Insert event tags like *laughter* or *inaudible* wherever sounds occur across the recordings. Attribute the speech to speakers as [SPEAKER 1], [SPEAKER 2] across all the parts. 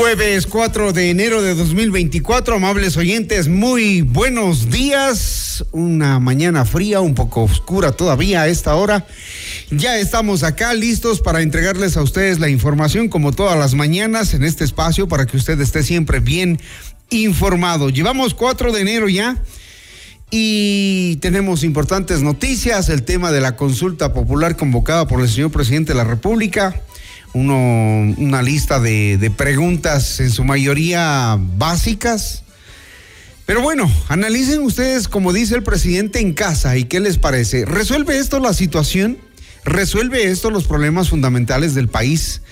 [SPEAKER 1] Jueves 4 de enero de 2024, amables oyentes, muy buenos días. Una mañana fría, un poco oscura todavía a esta hora. Ya estamos acá listos para entregarles a ustedes la información como todas las mañanas en este espacio para que usted esté siempre bien informado. Llevamos 4 de enero ya. Y tenemos importantes noticias, el tema de la consulta popular convocada por el señor presidente de la República, uno, una lista de, de preguntas en su mayoría básicas. Pero bueno, analicen ustedes, como dice el presidente, en casa y qué les parece. ¿Resuelve esto la situación? ¿Resuelve esto los problemas fundamentales del país?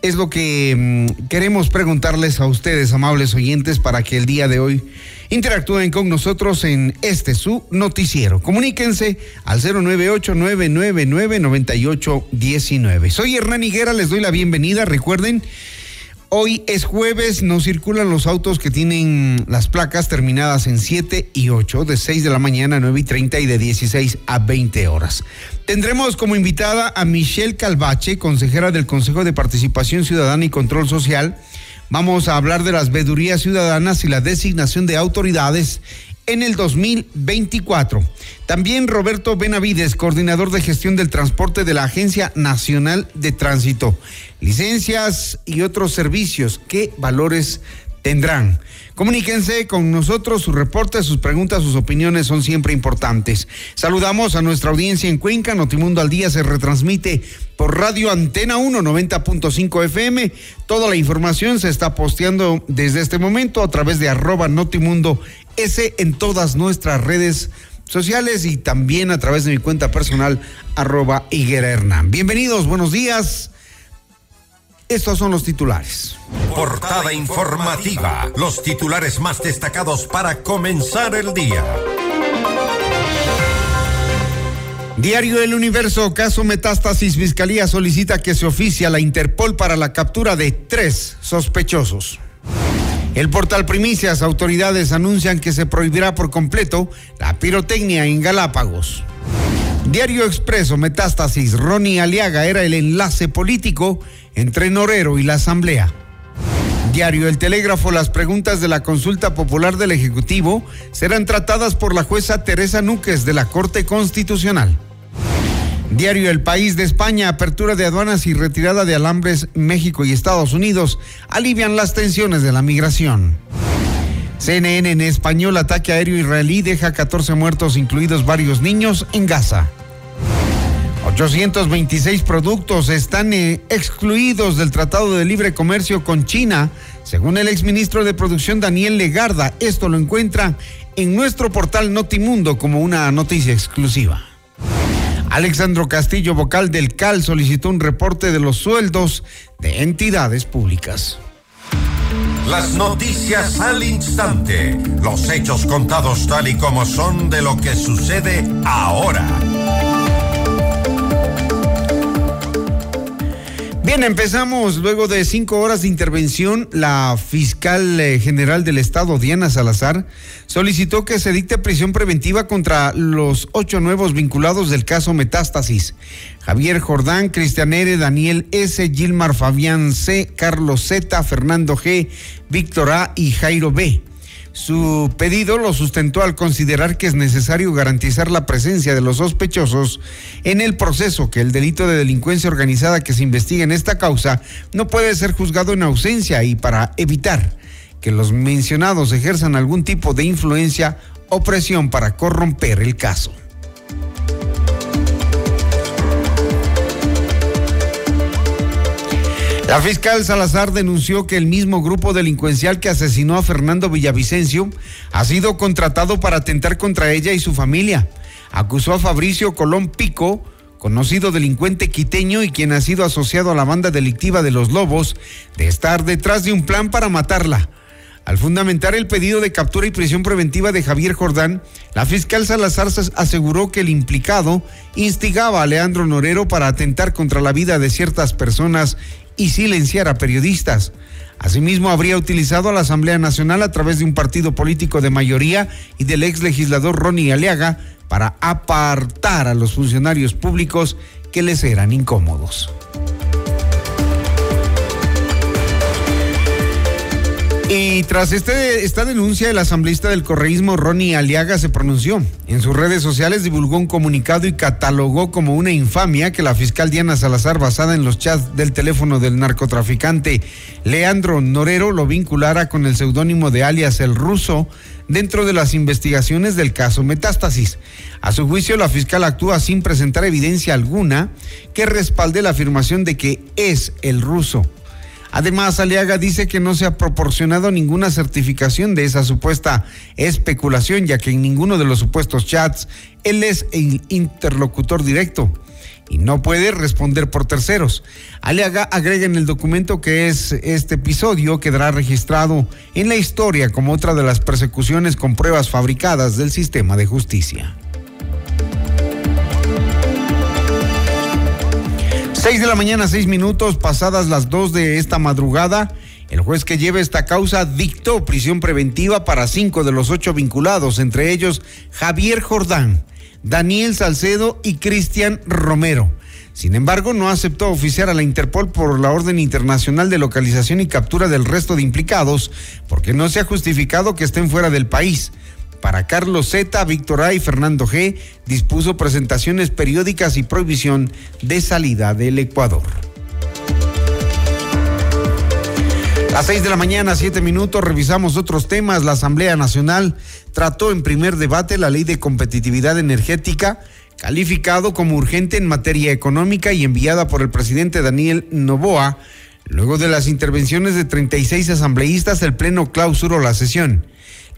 [SPEAKER 1] Es lo que mm, queremos preguntarles a ustedes, amables oyentes, para que el día de hoy interactúen con nosotros en este su noticiero. Comuníquense al 098-999-9819. Soy Hernán Higuera, les doy la bienvenida. Recuerden, Hoy es jueves, no circulan los autos que tienen las placas terminadas en 7 y 8, de 6 de la mañana a 9 y 30 y de 16 a 20 horas. Tendremos como invitada a Michelle Calvache, consejera del Consejo de Participación Ciudadana y Control Social. Vamos a hablar de las vedurías ciudadanas y la designación de autoridades en el 2024. También Roberto Benavides, coordinador de gestión del transporte de la Agencia Nacional de Tránsito. Licencias y otros servicios, ¿qué valores tendrán? Comuníquense con nosotros, sus reportes, sus preguntas, sus opiniones son siempre importantes. Saludamos a nuestra audiencia en Cuenca, Notimundo al Día se retransmite por Radio Antena 1 90.5 FM. Toda la información se está posteando desde este momento a través de arroba Notimundo S en todas nuestras redes sociales y también a través de mi cuenta personal arroba Higuera Hernán. Bienvenidos, buenos días. Estos son los titulares.
[SPEAKER 2] Portada informativa. Los titulares más destacados para comenzar el día.
[SPEAKER 1] Diario El Universo, caso Metástasis, Fiscalía solicita que se oficie a la Interpol para la captura de tres sospechosos. El portal Primicias, autoridades anuncian que se prohibirá por completo la pirotecnia en Galápagos. Diario Expreso, Metástasis, Ronnie Aliaga era el enlace político entre Norero y la Asamblea. Diario El Telégrafo, las preguntas de la consulta popular del Ejecutivo serán tratadas por la jueza Teresa Núquez de la Corte Constitucional. Diario El País de España, apertura de aduanas y retirada de alambres México y Estados Unidos alivian las tensiones de la migración. CNN en español, ataque aéreo israelí deja 14 muertos, incluidos varios niños, en Gaza. 826 productos están eh, excluidos del Tratado de Libre Comercio con China, según el exministro de Producción Daniel Legarda. Esto lo encuentra en nuestro portal Notimundo como una noticia exclusiva. Alexandro Castillo, vocal del CAL, solicitó un reporte de los sueldos de entidades públicas.
[SPEAKER 2] Las noticias al instante, los hechos contados tal y como son de lo que sucede ahora.
[SPEAKER 1] Bien, empezamos luego de cinco horas de intervención. La fiscal eh, general del Estado, Diana Salazar, solicitó que se dicte prisión preventiva contra los ocho nuevos vinculados del caso Metástasis. Javier Jordán, Cristian R., Daniel S., Gilmar Fabián C., Carlos Z., Fernando G., Víctor A. y Jairo B. Su pedido lo sustentó al considerar que es necesario garantizar la presencia de los sospechosos en el proceso, que el delito de delincuencia organizada que se investiga en esta causa no puede ser juzgado en ausencia y para evitar que los mencionados ejerzan algún tipo de influencia o presión para corromper el caso. La fiscal Salazar denunció que el mismo grupo delincuencial que asesinó a Fernando Villavicencio ha sido contratado para atentar contra ella y su familia. Acusó a Fabricio Colón Pico, conocido delincuente quiteño y quien ha sido asociado a la banda delictiva de los Lobos, de estar detrás de un plan para matarla. Al fundamentar el pedido de captura y prisión preventiva de Javier Jordán, la fiscal Salazar aseguró que el implicado instigaba a Leandro Norero para atentar contra la vida de ciertas personas y silenciar a periodistas. Asimismo, habría utilizado a la Asamblea Nacional a través de un partido político de mayoría y del ex legislador Ronnie Aliaga para apartar a los funcionarios públicos que les eran incómodos. Y tras este, esta denuncia, el asambleísta del correísmo Ronnie Aliaga se pronunció. En sus redes sociales divulgó un comunicado y catalogó como una infamia que la fiscal Diana Salazar, basada en los chats del teléfono del narcotraficante Leandro Norero, lo vinculara con el seudónimo de alias El Ruso dentro de las investigaciones del caso Metástasis. A su juicio, la fiscal actúa sin presentar evidencia alguna que respalde la afirmación de que es el ruso. Además, Aliaga dice que no se ha proporcionado ninguna certificación de esa supuesta especulación, ya que en ninguno de los supuestos chats él es el interlocutor directo y no puede responder por terceros. Aliaga agrega en el documento que es este episodio quedará registrado en la historia como otra de las persecuciones con pruebas fabricadas del sistema de justicia. 6 de la mañana, seis minutos, pasadas las dos de esta madrugada. El juez que lleva esta causa dictó prisión preventiva para cinco de los ocho vinculados, entre ellos Javier Jordán, Daniel Salcedo y Cristian Romero. Sin embargo, no aceptó oficiar a la Interpol por la orden internacional de localización y captura del resto de implicados, porque no se ha justificado que estén fuera del país. Para Carlos Z, Víctor A y Fernando G, dispuso presentaciones periódicas y prohibición de salida del Ecuador. A seis de la mañana, siete minutos, revisamos otros temas. La Asamblea Nacional trató en primer debate la ley de competitividad energética, calificado como urgente en materia económica y enviada por el presidente Daniel Novoa. Luego de las intervenciones de 36 asambleístas, el Pleno clausuró la sesión.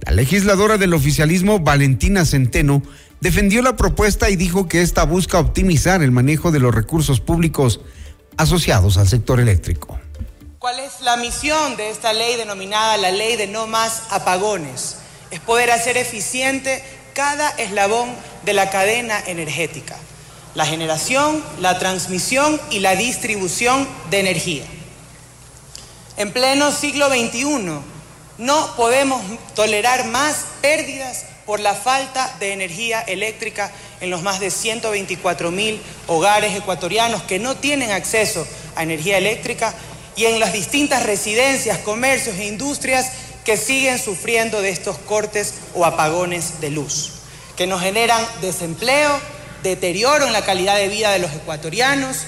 [SPEAKER 1] La legisladora del oficialismo, Valentina Centeno, defendió la propuesta y dijo que esta busca optimizar el manejo de los recursos públicos asociados al sector eléctrico.
[SPEAKER 3] ¿Cuál es la misión de esta ley denominada la ley de no más apagones? Es poder hacer eficiente cada eslabón de la cadena energética, la generación, la transmisión y la distribución de energía. En pleno siglo XXI, no podemos tolerar más pérdidas por la falta de energía eléctrica en los más de 124 mil hogares ecuatorianos que no tienen acceso a energía eléctrica y en las distintas residencias, comercios e industrias que siguen sufriendo de estos cortes o apagones de luz, que nos generan desempleo, deterioro en la calidad de vida de los ecuatorianos,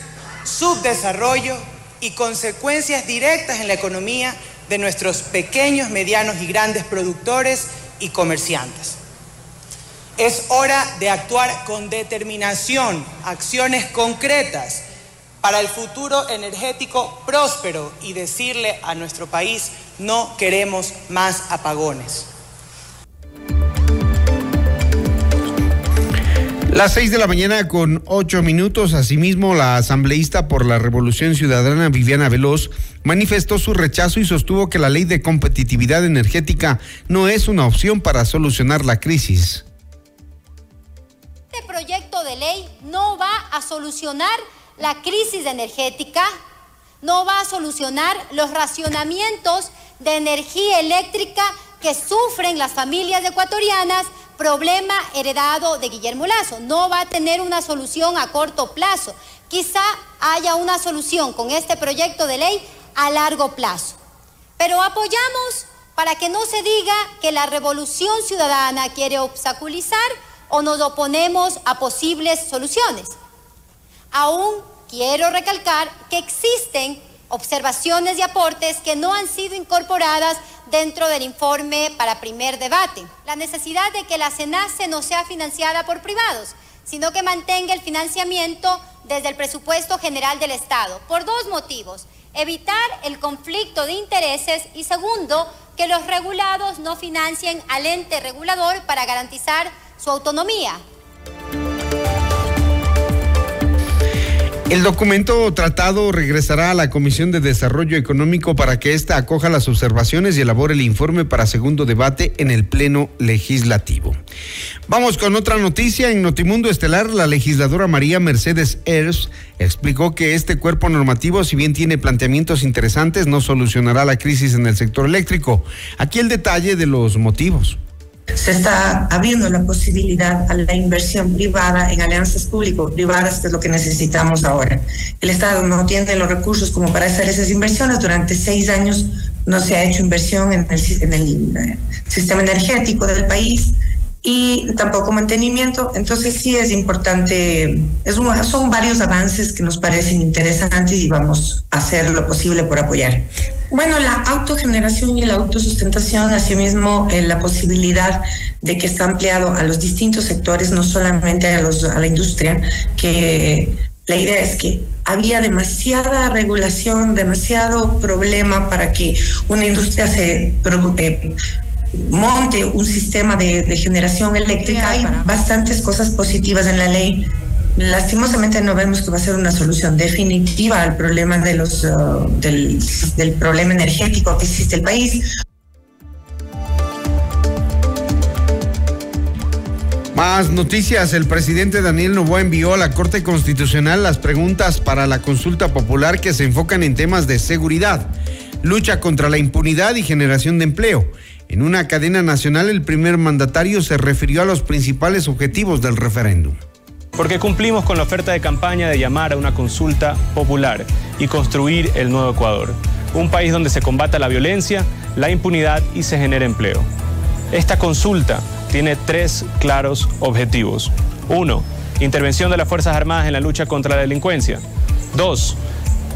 [SPEAKER 3] subdesarrollo y consecuencias directas en la economía de nuestros pequeños, medianos y grandes productores y comerciantes. Es hora de actuar con determinación, acciones concretas para el futuro energético próspero y decirle a nuestro país, no queremos más apagones.
[SPEAKER 1] Las seis de la mañana con ocho minutos, asimismo, la asambleísta por la Revolución Ciudadana Viviana Veloz manifestó su rechazo y sostuvo que la ley de competitividad energética no es una opción para solucionar la crisis.
[SPEAKER 4] Este proyecto de ley no va a solucionar la crisis energética, no va a solucionar los racionamientos de energía eléctrica que sufren las familias ecuatorianas problema heredado de Guillermo Lazo. No va a tener una solución a corto plazo. Quizá haya una solución con este proyecto de ley a largo plazo. Pero apoyamos para que no se diga que la revolución ciudadana quiere obstaculizar o nos oponemos a posibles soluciones. Aún quiero recalcar que existen observaciones y aportes que no han sido incorporadas dentro del informe para primer debate. La necesidad de que la SENACE no sea financiada por privados, sino que mantenga el financiamiento desde el presupuesto general del Estado, por dos motivos. Evitar el conflicto de intereses y segundo, que los regulados no financien al ente regulador para garantizar su autonomía.
[SPEAKER 1] El documento tratado regresará a la Comisión de Desarrollo Económico para que ésta acoja las observaciones y elabore el informe para segundo debate en el Pleno Legislativo. Vamos con otra noticia. En Notimundo Estelar, la legisladora María Mercedes Ers explicó que este cuerpo normativo, si bien tiene planteamientos interesantes, no solucionará la crisis en el sector eléctrico. Aquí el detalle de los motivos
[SPEAKER 5] se está abriendo la posibilidad a la inversión privada en alianzas público-privadas, que es lo que necesitamos ahora. El Estado no tiene los recursos como para hacer esas inversiones. Durante seis años no se ha hecho inversión en el, eh, sistema energético del país y tampoco mantenimiento. Entonces sí es importante, son varios avances que nos parecen interesantes y vamos a hacer lo posible por apoyar. Bueno, la autogeneración y la autosustentación, asimismo eh, la posibilidad de que está ampliado a los distintos sectores, no solamente a, los, a la industria, que la idea es que había demasiada regulación, demasiado problema para que una industria se preocupe monte un sistema de, generación eléctrica. Hay bastantes cosas positivas en la ley. Lastimosamente no vemos que va a ser una solución definitiva al problema uh, del, del problema energético que existe el país.
[SPEAKER 1] Más noticias. El presidente Daniel Novoa envió a la Corte Constitucional las preguntas para la consulta popular que se enfocan en temas de seguridad, lucha contra la impunidad y generación de empleo. En una cadena nacional, el primer mandatario se refirió a los principales objetivos del referéndum.
[SPEAKER 6] Porque cumplimos con la oferta de campaña de llamar a una consulta popular y construir el nuevo Ecuador. Un país donde se combata la violencia, la impunidad y se genera empleo. Esta consulta tiene tres claros objetivos. Uno, intervención de las Fuerzas Armadas en la lucha contra la delincuencia. Dos,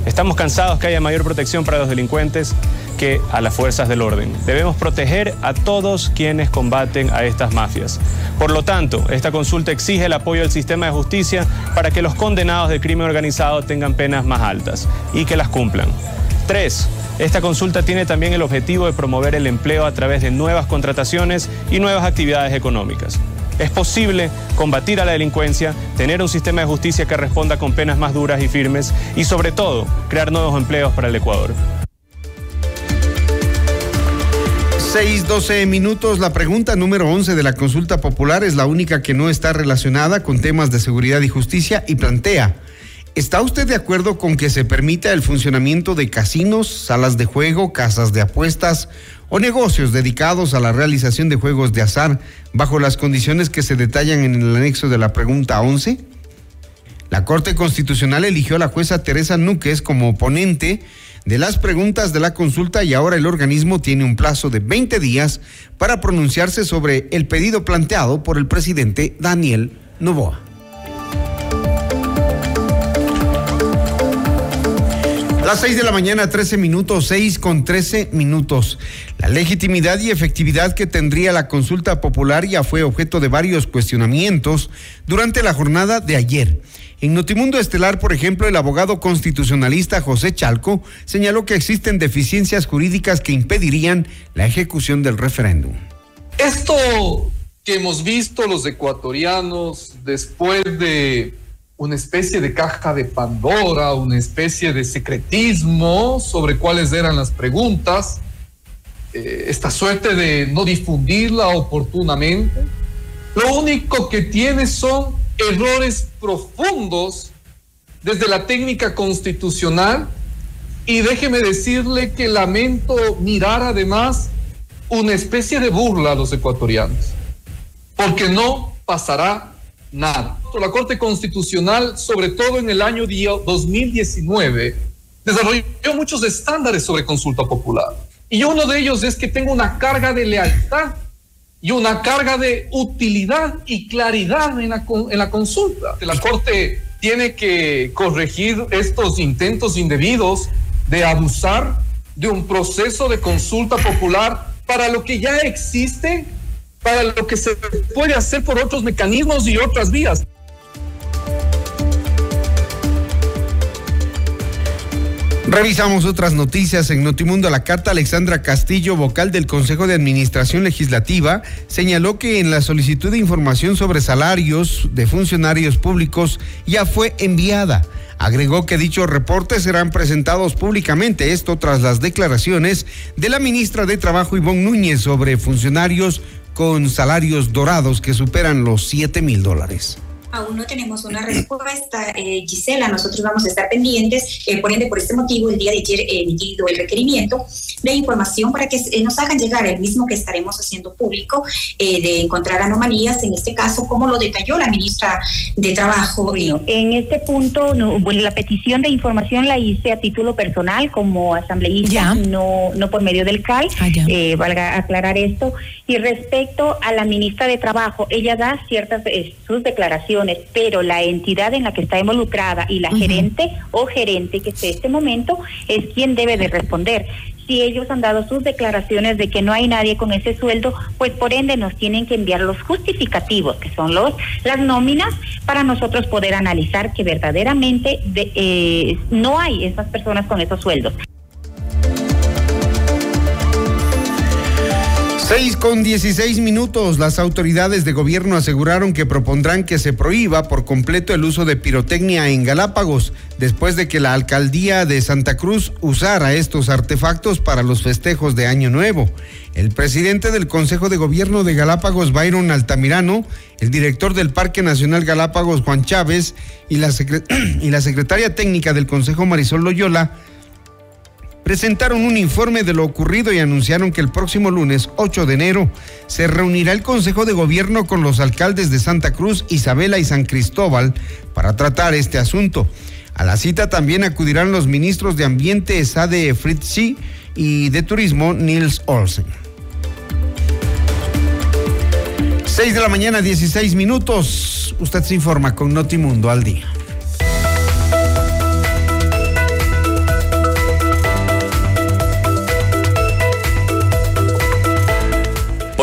[SPEAKER 6] estamos cansados que haya mayor protección para los delincuentes que a las fuerzas del orden. Debemos proteger a todos quienes combaten a estas mafias. Por lo tanto, esta consulta exige el apoyo del sistema de justicia para que los condenados de crimen organizado tengan penas más altas y que las cumplan. Tres, esta consulta tiene también el objetivo de promover el empleo a través de nuevas contrataciones y nuevas actividades económicas. Es posible combatir a la delincuencia, tener un sistema de justicia que responda con penas más duras y firmes y sobre todo crear nuevos empleos para el Ecuador.
[SPEAKER 1] 6, 12 minutos. La pregunta número 11 de la consulta popular es la única que no está relacionada con temas de seguridad y justicia y plantea, ¿está usted de acuerdo con que se permita el funcionamiento de casinos, salas de juego, casas de apuestas o negocios dedicados a la realización de juegos de azar bajo las condiciones que se detallan en el anexo de la pregunta 11? La Corte Constitucional eligió a la jueza Teresa Núquez como ponente de las preguntas de la consulta y ahora el organismo tiene un plazo de 20 días para pronunciarse sobre el pedido planteado por el presidente Daniel Novoa. Las 6 de la mañana, 13 minutos, 6 con 13 minutos. La legitimidad y efectividad que tendría la consulta popular ya fue objeto de varios cuestionamientos durante la jornada de ayer. En Notimundo Estelar, por ejemplo, el abogado constitucionalista José Chalco señaló que existen deficiencias jurídicas que impedirían la ejecución del referéndum.
[SPEAKER 7] Esto que hemos visto los ecuatorianos después de una especie de caja de Pandora, una especie de secretismo sobre cuáles eran las preguntas, eh, esta suerte de no difundirla oportunamente, lo único que tiene son errores profundos desde la técnica constitucional. Y déjeme decirle que lamento mirar además una especie de burla a los ecuatorianos, porque no pasará nada. La Corte Constitucional, sobre todo en el año 2019, desarrolló muchos estándares sobre consulta popular. Y uno de ellos es que tengo una carga de lealtad y una carga de utilidad y claridad en la, en la consulta. La Corte tiene que corregir estos intentos indebidos de abusar de un proceso de consulta popular para lo que ya existe, para lo que se puede hacer por otros mecanismos y otras vías.
[SPEAKER 1] Revisamos otras noticias en Notimundo a la Carta. Alexandra Castillo, vocal del Consejo de Administración Legislativa, señaló que en la solicitud de información sobre salarios de funcionarios públicos ya fue enviada. Agregó que dichos reportes serán presentados públicamente, esto tras las declaraciones de la ministra de Trabajo Ivonne Núñez sobre funcionarios con salarios dorados que superan los 7 mil dólares
[SPEAKER 8] aún no tenemos una respuesta, eh, Gisela. Nosotros vamos a estar pendientes. Eh, por ende, por este motivo, el día de ayer he emitido el requerimiento de información para que eh, nos hagan llegar el mismo que estaremos haciendo público de encontrar anomalías, en este caso, como lo detalló la ministra de Trabajo.
[SPEAKER 9] En este punto, bueno, la petición de información la hice a título personal como asambleísta, no, no por medio del CAL. Ah, valga aclarar esto. Y respecto a la ministra de Trabajo, ella da ciertas sus declaraciones pero la entidad en la que está involucrada y la gerente o gerente que esté en este momento es quien debe de responder. Si ellos han dado sus declaraciones de que no hay nadie con ese sueldo, pues por ende nos tienen que enviar los justificativos, que son los las nóminas, para nosotros poder analizar que verdaderamente eh, no hay esas personas con esos sueldos.
[SPEAKER 1] 6 con 16 minutos. Las autoridades de gobierno aseguraron que propondrán que se prohíba por completo el uso de pirotecnia en Galápagos, después de que la alcaldía de Santa Cruz usara estos artefactos para los festejos de Año Nuevo. El presidente del Consejo de Gobierno de Galápagos, Byron Altamirano, el director del Parque Nacional Galápagos, Juan Chávez, y la, *clears throat* y la secretaria técnica del Consejo, Marisol Loyola, presentaron un informe de lo ocurrido y anunciaron que el próximo lunes 8 de enero se reunirá el Consejo de Gobierno con los alcaldes de Santa Cruz, Isabela y San Cristóbal para tratar este asunto. A la cita también acudirán los ministros de Ambiente Sade Fritzi y de Turismo Nils Olsen. 6 de la mañana, 16 minutos. Usted se informa con Notimundo al día.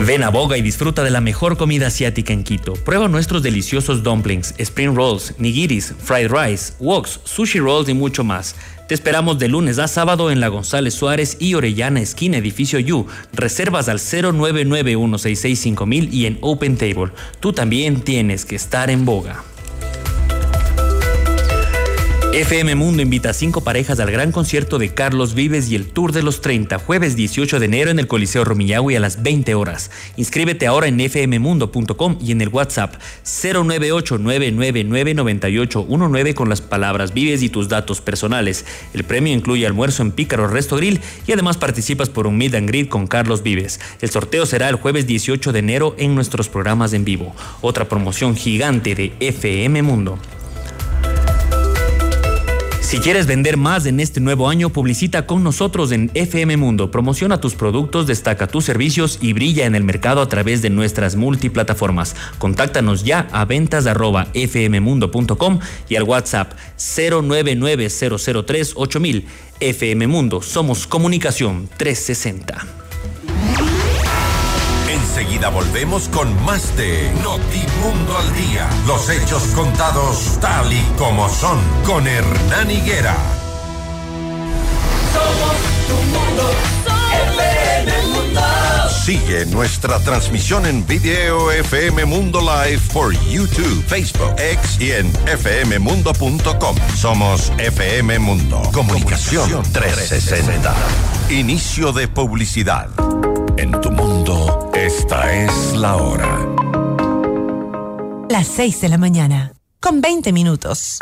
[SPEAKER 10] Ven a Boga y disfruta de la mejor comida asiática en Quito. Prueba nuestros deliciosos dumplings, spring rolls, nigiris, fried rice, woks, sushi rolls y mucho más. Te esperamos de lunes a sábado en la González Suárez y Orellana Esquina, edificio U. Reservas al 099 y en Open Table. Tú también tienes que estar en Boga. FM Mundo invita a cinco parejas al gran concierto de Carlos Vives y el Tour de los 30, jueves 18 de enero en el Coliseo Romillagui a las 20 horas. Inscríbete ahora en fmmundo.com y en el WhatsApp 098-999-9819 con las palabras Vives y tus datos personales. El premio incluye almuerzo en Pícaro Resto Grill y además participas por un meet and greet con Carlos Vives. El sorteo será el jueves 18 de enero en nuestros programas en vivo. Otra promoción gigante de FM Mundo. Si quieres vender más en este nuevo año, publicita con nosotros en FM Mundo. Promociona tus productos, destaca tus servicios y brilla en el mercado a través de nuestras multiplataformas. Contáctanos ya a ventas fmmundo.com y al WhatsApp 099 FM Mundo. Somos Comunicación 360.
[SPEAKER 2] Enseguida volvemos con más de Notimundo al Día. Los hechos contados tal y como son con Hernán Higuera.
[SPEAKER 11] Somos tu mundo, FM Mundo.
[SPEAKER 2] Sigue nuestra transmisión en video FM Mundo Live por YouTube, Facebook, X y en fmmundo.com. Somos FM Mundo. Comunicación 360. Inicio de publicidad. En tu mundo, esta es la hora.
[SPEAKER 12] Las 6 de la mañana, con 20 minutos.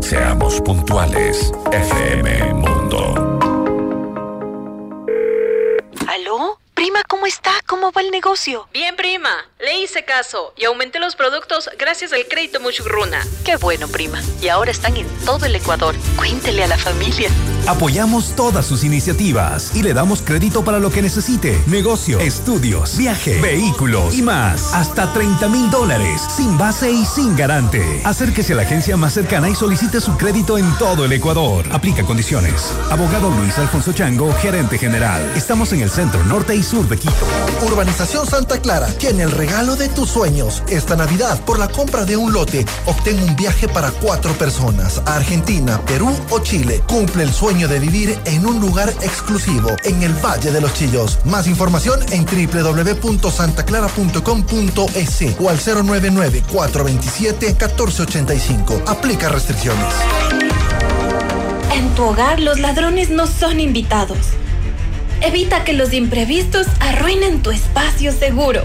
[SPEAKER 2] Seamos puntuales, FM Mundo.
[SPEAKER 13] ¿Aló? Prima, ¿cómo está? ¿Cómo va el negocio?
[SPEAKER 14] Bien, prima. Le hice caso y aumenté los productos gracias al crédito Muchugruna.
[SPEAKER 13] Qué bueno, prima. Y ahora están en todo el Ecuador. Cuéntele a la familia.
[SPEAKER 15] Apoyamos todas sus iniciativas y le damos crédito para lo que necesite. Negocio, estudios, viaje, vehículos y más. Hasta 30 mil dólares, sin base y sin garante. Acérquese a la agencia más cercana y solicite su crédito en todo el Ecuador. Aplica condiciones. Abogado Luis Alfonso Chango, gerente general. Estamos en el centro norte y sur de Quito.
[SPEAKER 16] Urbanización Santa Clara tiene el regalo de tus sueños. Esta Navidad, por la compra de un lote, obtén un viaje para cuatro personas a Argentina, Perú o Chile. Cumple el sueño de vivir en un lugar exclusivo en el Valle de los Chillos. Más información en www.santaclara.com.es o al 099-427-1485. Aplica restricciones.
[SPEAKER 17] En tu hogar los ladrones no son invitados. Evita que los imprevistos arruinen tu espacio seguro.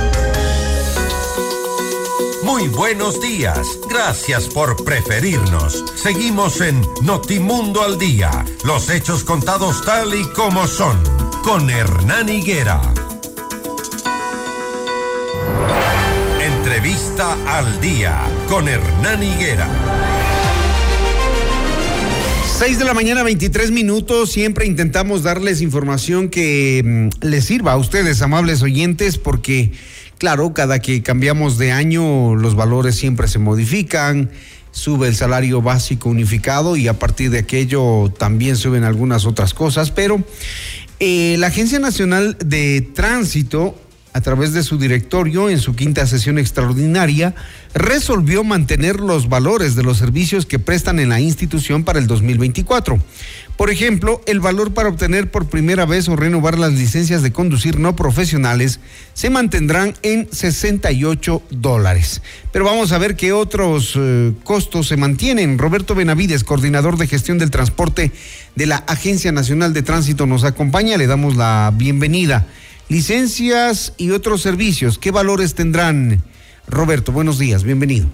[SPEAKER 2] Muy buenos días. Gracias por preferirnos. Seguimos en Notimundo al Día. Los hechos contados tal y como son. Con Hernán Higuera. Entrevista al Día. Con Hernán Higuera.
[SPEAKER 1] 6 de la mañana, 23 minutos. Siempre intentamos darles información que mm, les sirva a ustedes, amables oyentes, porque, claro, cada que cambiamos de año, los valores siempre se modifican. Sube el salario básico unificado y a partir de aquello también suben algunas otras cosas. Pero eh, la Agencia Nacional de Tránsito a través de su directorio en su quinta sesión extraordinaria, resolvió mantener los valores de los servicios que prestan en la institución para el 2024. Por ejemplo, el valor para obtener por primera vez o renovar las licencias de conducir no profesionales se mantendrán en 68 dólares. Pero vamos a ver qué otros eh, costos se mantienen. Roberto Benavides, coordinador de gestión del transporte de la Agencia Nacional de Tránsito, nos acompaña. Le damos la bienvenida licencias y otros servicios, ¿qué valores tendrán? Roberto, buenos días, bienvenido.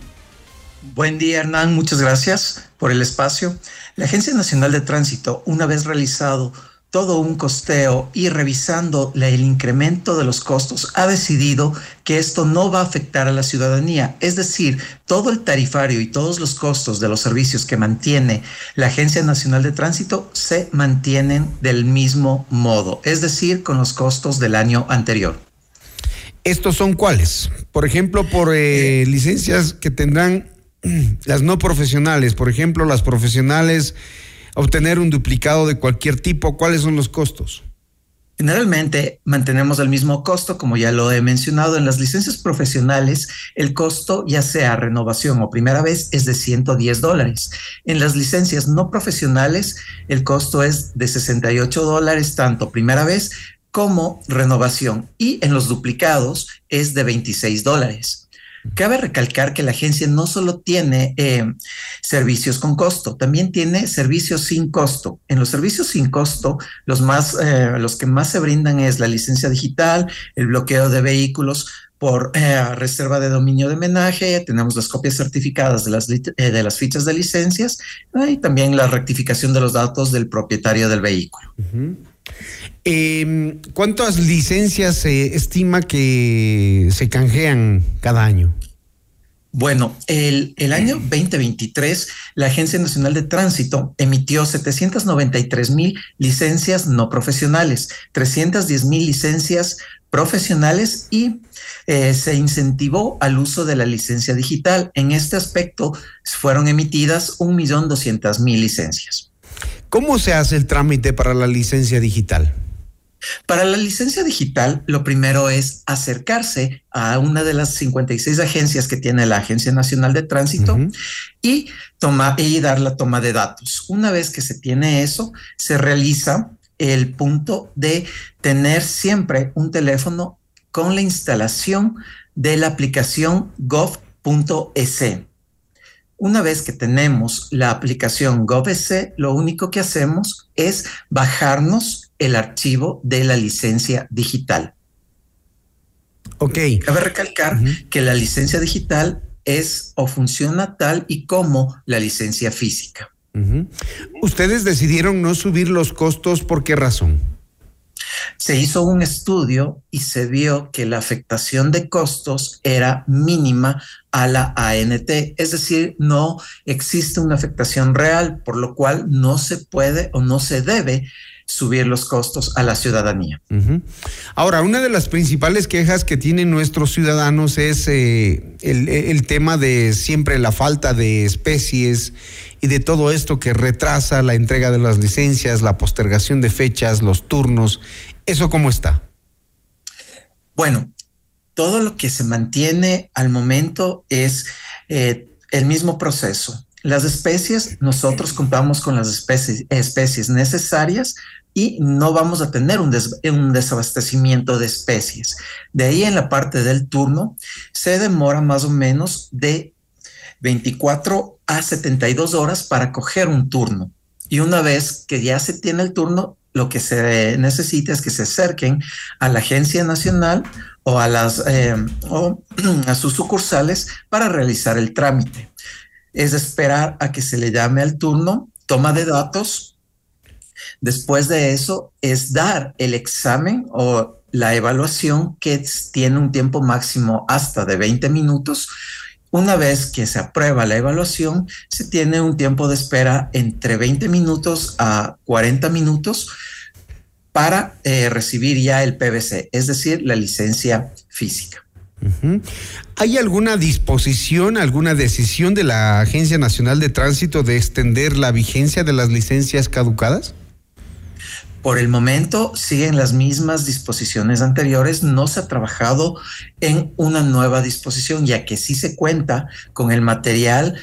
[SPEAKER 18] Buen día, Hernán. Muchas gracias por el espacio. La Agencia Nacional de Tránsito, una vez realizado todo un costeo y revisando el incremento de los costos, ha decidido que esto no va a afectar a la ciudadanía. Es decir, todo el tarifario y todos los costos de los servicios que mantiene la Agencia Nacional de Tránsito se mantienen del mismo modo, es decir, con los costos del año anterior.
[SPEAKER 1] ¿Estos son cuáles? Por ejemplo, por eh, licencias que tendrán *clears throat* las no profesionales, por ejemplo, las profesionales obtener un duplicado de cualquier tipo, ¿cuáles son los costos?
[SPEAKER 18] Generalmente mantenemos el mismo costo, como ya lo he mencionado, en las licencias profesionales el costo, ya sea renovación o primera vez, es de 110 dólares. En las licencias no profesionales el costo es de 68 dólares, tanto primera vez como renovación. Y en los duplicados es de 26 dólares. Cabe recalcar que la agencia no solo tiene eh, servicios con costo, también tiene servicios sin costo. En los servicios sin costo, los más, eh, los que más se brindan es la licencia digital, el bloqueo de vehículos por eh, reserva de dominio de homenaje, tenemos las copias certificadas de las, de las fichas de licencias y también la rectificación de los datos del propietario del vehículo.
[SPEAKER 1] Em, ¿Cuántas licencias se estima que se canjean cada año?
[SPEAKER 18] Bueno, el, año 2023, la Agencia Nacional de Tránsito emitió 793 mil licencias no profesionales, 310 mil licencias profesionales y eh, se incentivó al uso de la licencia digital. En este aspecto fueron emitidas 1.200.000 licencias.
[SPEAKER 1] ¿Cómo se hace el trámite para la licencia digital?
[SPEAKER 18] Para la licencia digital, lo primero es acercarse a una de las 56 agencias que tiene la Agencia Nacional de Tránsito y, toma, y dar la toma de datos. Una vez que se tiene eso, se realiza el punto de tener siempre un teléfono con la instalación de la aplicación gov.es. Una vez que tenemos la aplicación GovS, lo único que hacemos es bajarnos el archivo de la licencia digital.
[SPEAKER 1] Ok.
[SPEAKER 18] Cabe recalcar que la licencia digital es o funciona tal y como la licencia física.
[SPEAKER 1] Ustedes decidieron no subir los costos, ¿por qué razón?
[SPEAKER 18] Se hizo un estudio y se vio que la afectación de costos era mínima a la ANT, es decir, no existe una afectación real, por lo cual no se puede o no se debe subir los costos a la ciudadanía.
[SPEAKER 1] Ahora, una de las principales quejas que tienen nuestros ciudadanos es eh, el, el, tema de siempre la falta de especies y de todo esto que retrasa la entrega de las licencias, la postergación de fechas, los turnos. ¿Eso cómo está?
[SPEAKER 18] Bueno, todo lo que se mantiene al momento es eh, el mismo proceso. Las especies, nosotros contamos con las especies, especies necesarias y no vamos a tener un, un, desabastecimiento de especies. De ahí en la parte del turno se demora más o menos de 24 a 72 horas para coger un turno. Y una vez que ya se tiene el turno, lo que se necesita es que se acerquen a la agencia nacional o a las eh, o *clears throat* a sus sucursales para realizar el trámite. Es esperar a que se le llame al turno, toma de datos. Después de eso es dar el examen o la evaluación que tiene un tiempo máximo hasta de 20 minutos una vez que se aprueba la evaluación, se tiene un tiempo de espera entre 20 minutos a 40 minutos para eh, recibir ya el PVC, es decir, la licencia física.
[SPEAKER 1] ¿Hay alguna disposición, alguna decisión de la Agencia Nacional de Tránsito de extender la vigencia de las licencias caducadas?
[SPEAKER 18] Por el momento siguen las mismas disposiciones anteriores, no se ha trabajado en una nueva disposición, ya que sí se cuenta con el material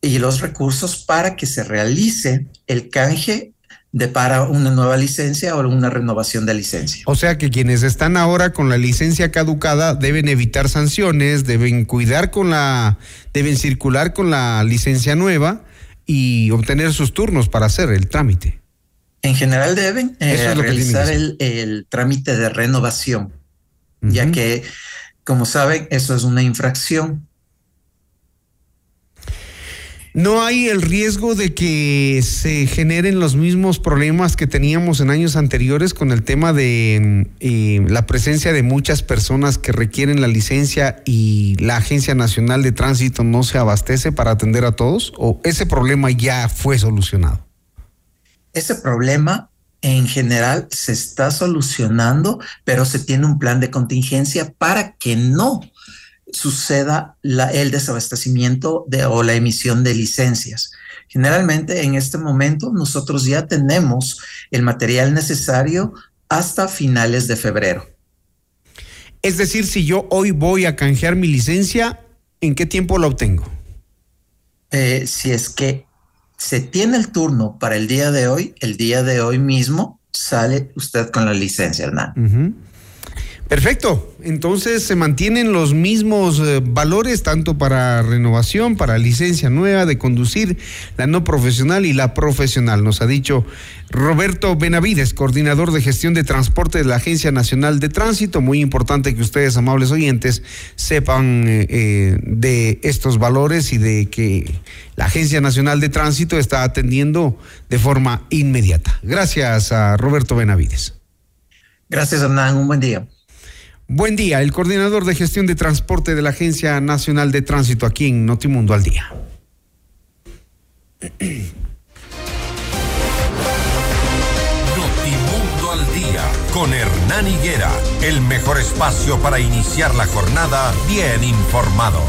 [SPEAKER 18] y los recursos para que se realice el canje de para una nueva licencia o una renovación de licencia.
[SPEAKER 1] O sea que quienes están ahora con la licencia caducada deben evitar sanciones, deben cuidar con la, deben circular con la licencia nueva y obtener sus turnos para hacer el trámite.
[SPEAKER 18] En general deben eh, realizar el, trámite de renovación, ya que, como saben, eso es una infracción.
[SPEAKER 1] ¿No hay el riesgo de que se generen los mismos problemas que teníamos en años anteriores con el tema de eh, la presencia de muchas personas que requieren la licencia y la Agencia Nacional de Tránsito no se abastece para atender a todos? ¿O ese problema ya fue solucionado?
[SPEAKER 18] Ese problema en general se está solucionando, pero se tiene un plan de contingencia para que no suceda el desabastecimiento de, o la emisión de licencias. Generalmente en este momento nosotros ya tenemos el material necesario hasta finales de febrero.
[SPEAKER 1] Es decir, si yo hoy voy a canjear mi licencia, ¿en qué tiempo la obtengo?
[SPEAKER 18] Eh, si es que se tiene el turno para el día de hoy, el día de hoy mismo sale usted con la licencia, Hernán.
[SPEAKER 1] Perfecto. Entonces se mantienen los mismos eh, valores tanto para renovación, para licencia nueva de conducir, la no profesional y la profesional. Nos ha dicho Roberto Benavides, coordinador de gestión de transporte de la Agencia Nacional de Tránsito. Muy importante que ustedes, amables oyentes, sepan eh, eh, de estos valores y de que la Agencia Nacional de Tránsito está atendiendo de forma inmediata. Gracias a Roberto Benavides.
[SPEAKER 18] Gracias, Hernán. Un buen día.
[SPEAKER 1] Buen día, el coordinador de gestión de transporte de la Agencia Nacional de Tránsito aquí en Notimundo al Día. *clears throat*
[SPEAKER 2] Notimundo al Día con Hernán Higuera, el mejor espacio para iniciar la jornada bien informados.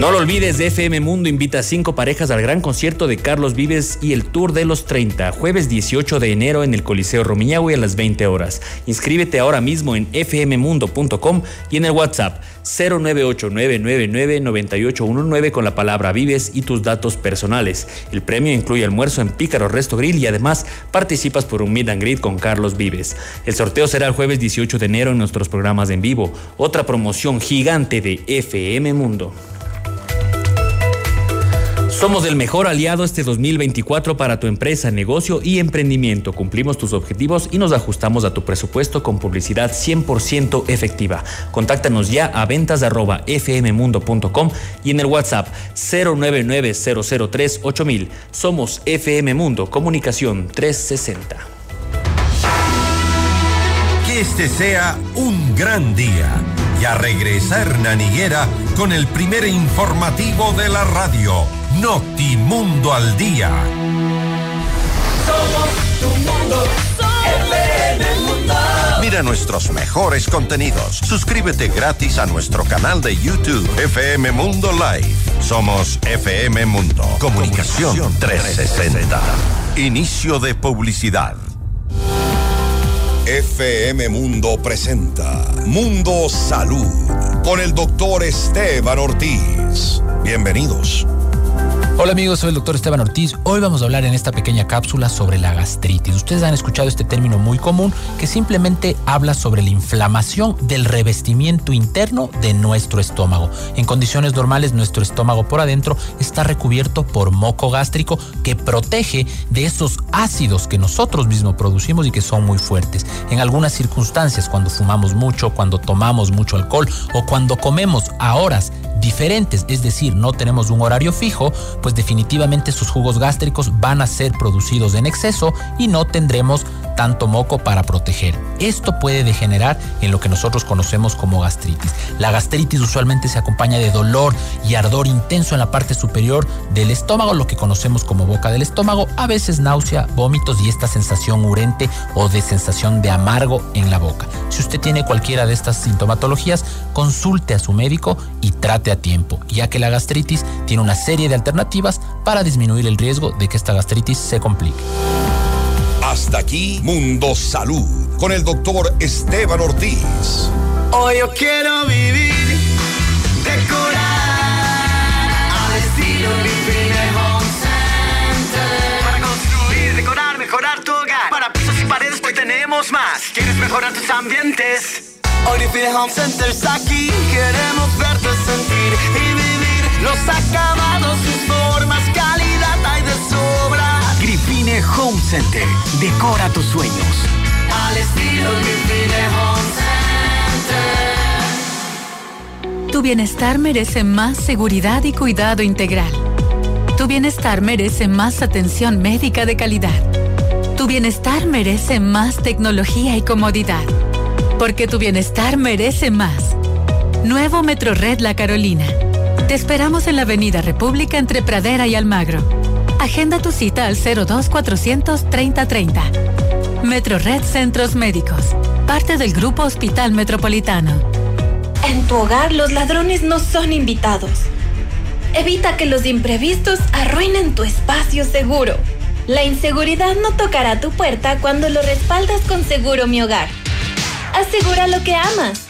[SPEAKER 10] No lo olvides, FM Mundo invita a cinco parejas al gran concierto de Carlos Vives y el Tour de los 30, jueves 18 de enero en el Coliseo Romiñahue a las 20 horas. Inscríbete ahora mismo en fmmundo.com y en el WhatsApp 09899999819 con la palabra Vives y tus datos personales. El premio incluye almuerzo en Pícaro Resto Grill y además participas por un meet and greet con Carlos Vives. El sorteo será el jueves 18 de enero en nuestros programas en vivo. Otra promoción gigante de FM Mundo. Somos el mejor aliado este 2024 para tu empresa, negocio y emprendimiento. Cumplimos tus objetivos y nos ajustamos a tu presupuesto con publicidad 100% efectiva. Contáctanos ya a ventas fmmundo.com y en el WhatsApp 099 Somos FM Mundo, Comunicación 360.
[SPEAKER 2] Que este sea un gran día. Ya regresa Hernán Higuera con el primer informativo de la radio Notimundo al Día.
[SPEAKER 11] Somos tu mundo, mundo.
[SPEAKER 2] Mira nuestros mejores contenidos. Suscríbete gratis a nuestro canal de YouTube FM Mundo Live. Somos FM Mundo. Comunicación 360. Inicio de publicidad.
[SPEAKER 19] FM Mundo presenta Mundo Salud con el doctor Esteban Ortiz. Bienvenidos.
[SPEAKER 20] Hola amigos, soy el doctor Esteban Ortiz. Hoy vamos a hablar en esta pequeña cápsula sobre la gastritis. Ustedes han escuchado este término muy común que simplemente habla sobre la inflamación del revestimiento interno de nuestro estómago. En condiciones normales nuestro estómago por adentro está recubierto por moco gástrico que protege de esos ácidos que nosotros mismos producimos y que son muy fuertes. En algunas circunstancias, cuando fumamos mucho, cuando tomamos mucho alcohol o cuando comemos a horas diferentes, es decir, no tenemos un horario fijo, pues definitivamente sus jugos gástricos van a ser producidos en exceso y no tendremos tanto moco para proteger. Esto puede degenerar en lo que nosotros conocemos como gastritis. La gastritis usualmente se acompaña de dolor y ardor intenso en la parte superior del estómago, lo que conocemos como boca del estómago, a veces náusea, vómitos y esta sensación urente o de sensación de amargo en la boca. Si usted tiene cualquiera de estas sintomatologías, consulte a su médico y trate a tiempo, ya que la gastritis tiene una serie de alternativas para disminuir el riesgo de que esta gastritis se complique.
[SPEAKER 15] Hasta aquí Mundo Salud con el doctor Esteban Ortiz.
[SPEAKER 11] Hoy yo quiero vivir, decorar al estilo Living Home Center. Para construir, decorar, mejorar tu hogar. Para pisos y paredes hoy tenemos más. ¿Quieres mejorar tus ambientes? Hoy Living Home Center está aquí. Queremos verte sentir y vivir los acabados, sus formas, calidad hay de sobra.
[SPEAKER 21] Grifine Home Center. Decora tus sueños.
[SPEAKER 11] Al estilo Grifine Home Center.
[SPEAKER 22] Tu bienestar merece más seguridad y cuidado integral. Tu bienestar merece más atención médica de calidad. Tu bienestar merece más tecnología y comodidad. Porque tu bienestar merece más. Nuevo Metro Red La Carolina. Te esperamos en la Avenida República entre Pradera y Almagro. Agenda tu cita al 02 400 3030. Metro Red Centros Médicos. Parte del Grupo Hospital Metropolitano.
[SPEAKER 17] En tu hogar los ladrones no son invitados. Evita que los imprevistos arruinen tu espacio seguro. La inseguridad no tocará tu puerta cuando lo respaldas con Seguro Mi Hogar. Asegura lo que amas,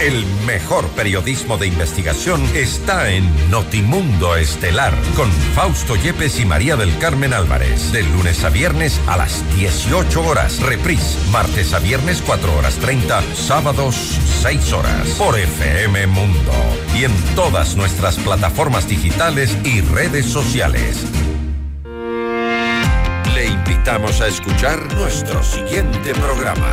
[SPEAKER 2] El mejor periodismo de investigación está en Notimundo Estelar con Fausto Yepes y María del Carmen Álvarez. De lunes a viernes a las 18 horas. Reprise. Martes a viernes 4 horas 30. Sábados 6 horas. Por FM Mundo. Y en todas nuestras plataformas digitales y redes sociales. Le invitamos a escuchar nuestro siguiente programa.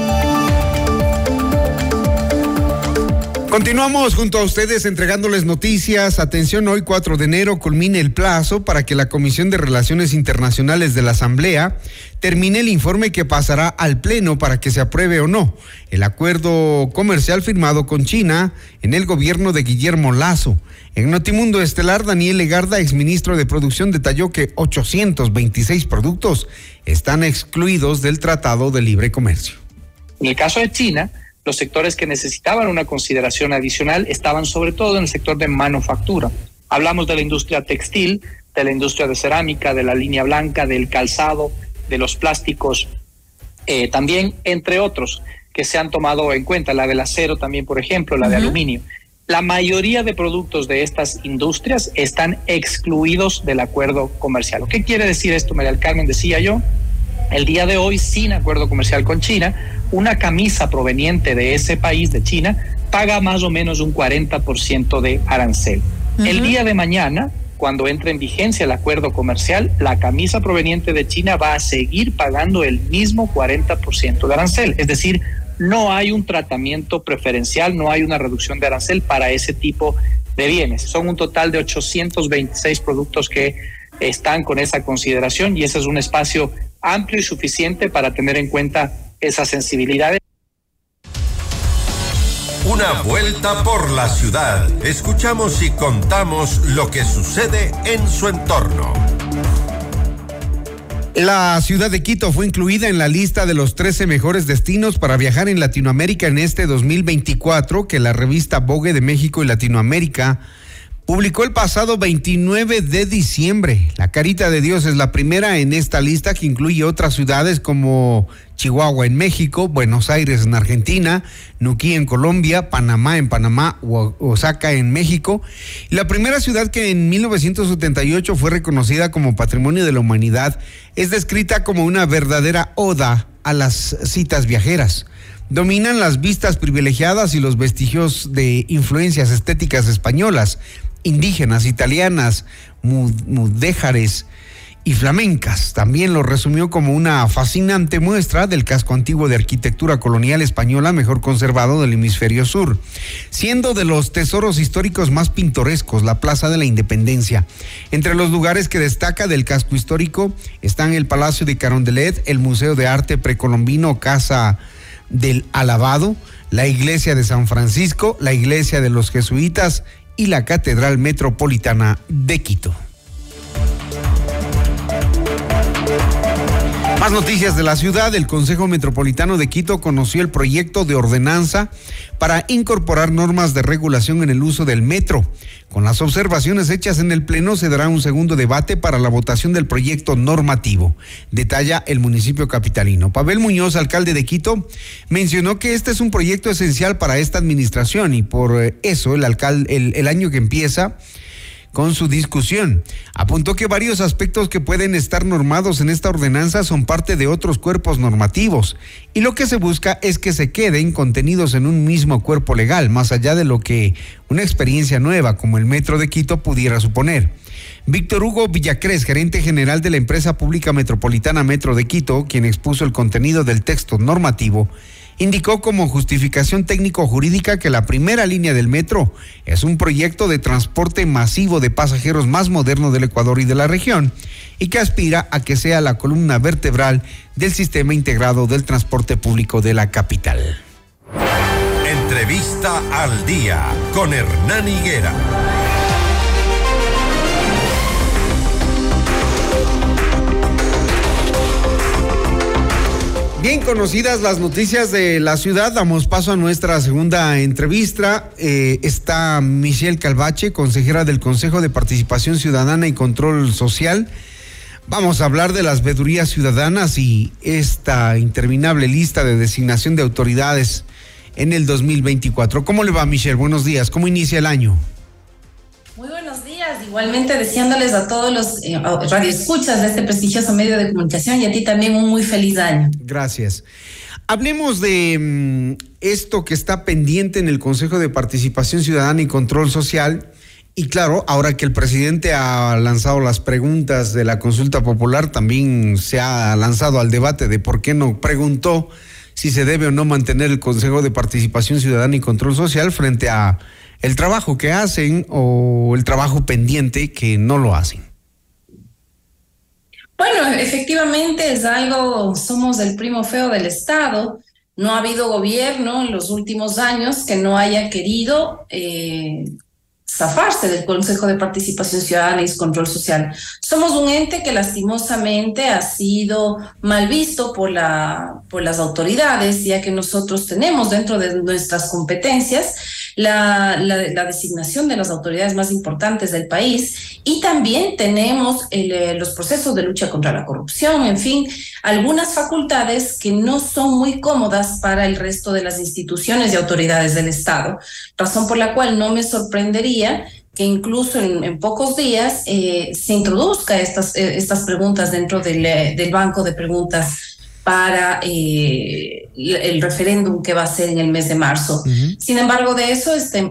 [SPEAKER 1] Continuamos junto a ustedes entregándoles noticias. Atención, hoy 4 de enero culmine el plazo para que la Comisión de Relaciones Internacionales de la Asamblea termine el informe que pasará al Pleno para que se apruebe o no el acuerdo comercial firmado con China en el gobierno de Guillermo Lazo. En Notimundo Estelar, Daniel Legarda, exministro de Producción, detalló que 826 productos están excluidos del Tratado de Libre Comercio.
[SPEAKER 23] En el caso de China, los sectores que necesitaban una consideración adicional estaban sobre todo en el sector de manufactura. Hablamos de la industria textil, de la industria de cerámica, de la línea blanca, del calzado, de los plásticos, eh, también entre otros que se han tomado en cuenta, la del acero también, por ejemplo, la de aluminio. La mayoría de productos de estas industrias están excluidos del acuerdo comercial. ¿Qué quiere decir esto, María del Carmen? Decía yo, el día de hoy, sin acuerdo comercial con China, una camisa proveniente de ese país, de China, paga más o menos un 40% de arancel. El día de mañana, cuando entre en vigencia el acuerdo comercial, la camisa proveniente de China va a seguir pagando el mismo 40% de arancel. Es decir, no hay un tratamiento preferencial, no hay una reducción de arancel para ese tipo de bienes. Son un total de 826 productos que están con esa consideración y ese es un espacio amplio y suficiente para tener en cuenta esa sensibilidad.
[SPEAKER 2] Una vuelta por la ciudad. Escuchamos y contamos lo que sucede en su entorno.
[SPEAKER 1] La ciudad de Quito fue incluida en la lista de los 13 mejores destinos para viajar en Latinoamérica en este 2024 que la revista Vogue de México y Latinoamérica publicó el pasado 29 de diciembre. La Carita de Dios es la primera en esta lista que incluye otras ciudades como Chihuahua en México, Buenos Aires en Argentina, Nuquí en Colombia, Panamá en Panamá, Osaka en México. la primera ciudad que en 1978 fue reconocida como Patrimonio de la Humanidad es descrita como una verdadera oda a las citas viajeras. Dominan las vistas privilegiadas y los vestigios de influencias estéticas españolas, indígenas, italianas, mudéjares y flamencas. También lo resumió como una fascinante muestra del casco antiguo de arquitectura colonial española mejor conservado del hemisferio sur, siendo de los tesoros históricos más pintorescos la Plaza de la Independencia. Entre los lugares que destaca del casco histórico están el Palacio de Carondelet, el Museo de Arte Precolombino Casa del Alabado, la Iglesia de San Francisco, la Iglesia de los Jesuitas y la Catedral Metropolitana de Quito. Más noticias de la ciudad. El Consejo Metropolitano de Quito conoció el proyecto de ordenanza para incorporar normas de regulación en el uso del metro. Con las observaciones hechas en el Pleno se dará un segundo debate para la votación del proyecto normativo, detalla el municipio capitalino. Pavel Muñoz, alcalde de Quito, mencionó que este es un proyecto esencial para esta administración y por eh, eso el alcalde, el, el año que empieza con su discusión. Apuntó que varios aspectos que pueden estar normados en esta ordenanza son parte de otros cuerpos normativos y lo que se busca es que se queden contenidos en un mismo cuerpo legal, más allá de lo que una experiencia nueva como el Metro de Quito pudiera suponer. Víctor Hugo Villacrés, gerente general de la empresa pública metropolitana Metro de Quito, quien expuso el contenido del texto normativo, indicó como justificación técnico-jurídica que la primera línea del metro es un proyecto de transporte masivo de pasajeros más moderno del Ecuador y de la región y que aspira a que sea la columna vertebral del sistema integrado del transporte público de la capital.
[SPEAKER 2] Entrevista al día con Hernán Higuera.
[SPEAKER 1] Bien conocidas las noticias de la ciudad, damos paso a nuestra segunda entrevista. Eh, está Michelle Calvache, consejera del Consejo de Participación Ciudadana y Control Social. Vamos a hablar de las vedurías ciudadanas y esta interminable lista de designación de autoridades en el 2024. ¿Cómo le va, Michelle? Buenos días. ¿Cómo inicia el año?
[SPEAKER 24] Muy buenos días, igualmente deseándoles a todos los eh, radioescuchas de este prestigioso medio de comunicación y a ti también un muy feliz año.
[SPEAKER 1] Gracias. Hablemos de mm, esto que está pendiente en el Consejo de Participación Ciudadana y Control Social. Y claro, ahora que el presidente ha lanzado las preguntas de la consulta popular, también se ha lanzado al debate de por qué no preguntó si se debe o no mantener el Consejo de Participación Ciudadana y Control Social frente a el trabajo que hacen o el trabajo pendiente que no lo hacen.
[SPEAKER 24] Bueno, efectivamente es algo, somos el primo feo del Estado. No ha habido gobierno en los últimos años que no haya querido eh, zafarse del Consejo de Participación Ciudadana y Control Social. Somos un ente que lastimosamente ha sido mal visto por, la, por las autoridades, ya que nosotros tenemos dentro de nuestras competencias la, designación de las autoridades más importantes del país. Y también tenemos eh, los procesos de lucha contra la corrupción, en fin, algunas facultades que no son muy cómodas para el resto de las instituciones y autoridades del Estado, razón por la cual no me sorprendería que incluso en, pocos días eh, se introduzca estas, eh, estas preguntas dentro del, del banco de preguntas para eh, el referéndum que va a ser en el mes de marzo. Sin embargo, de eso este,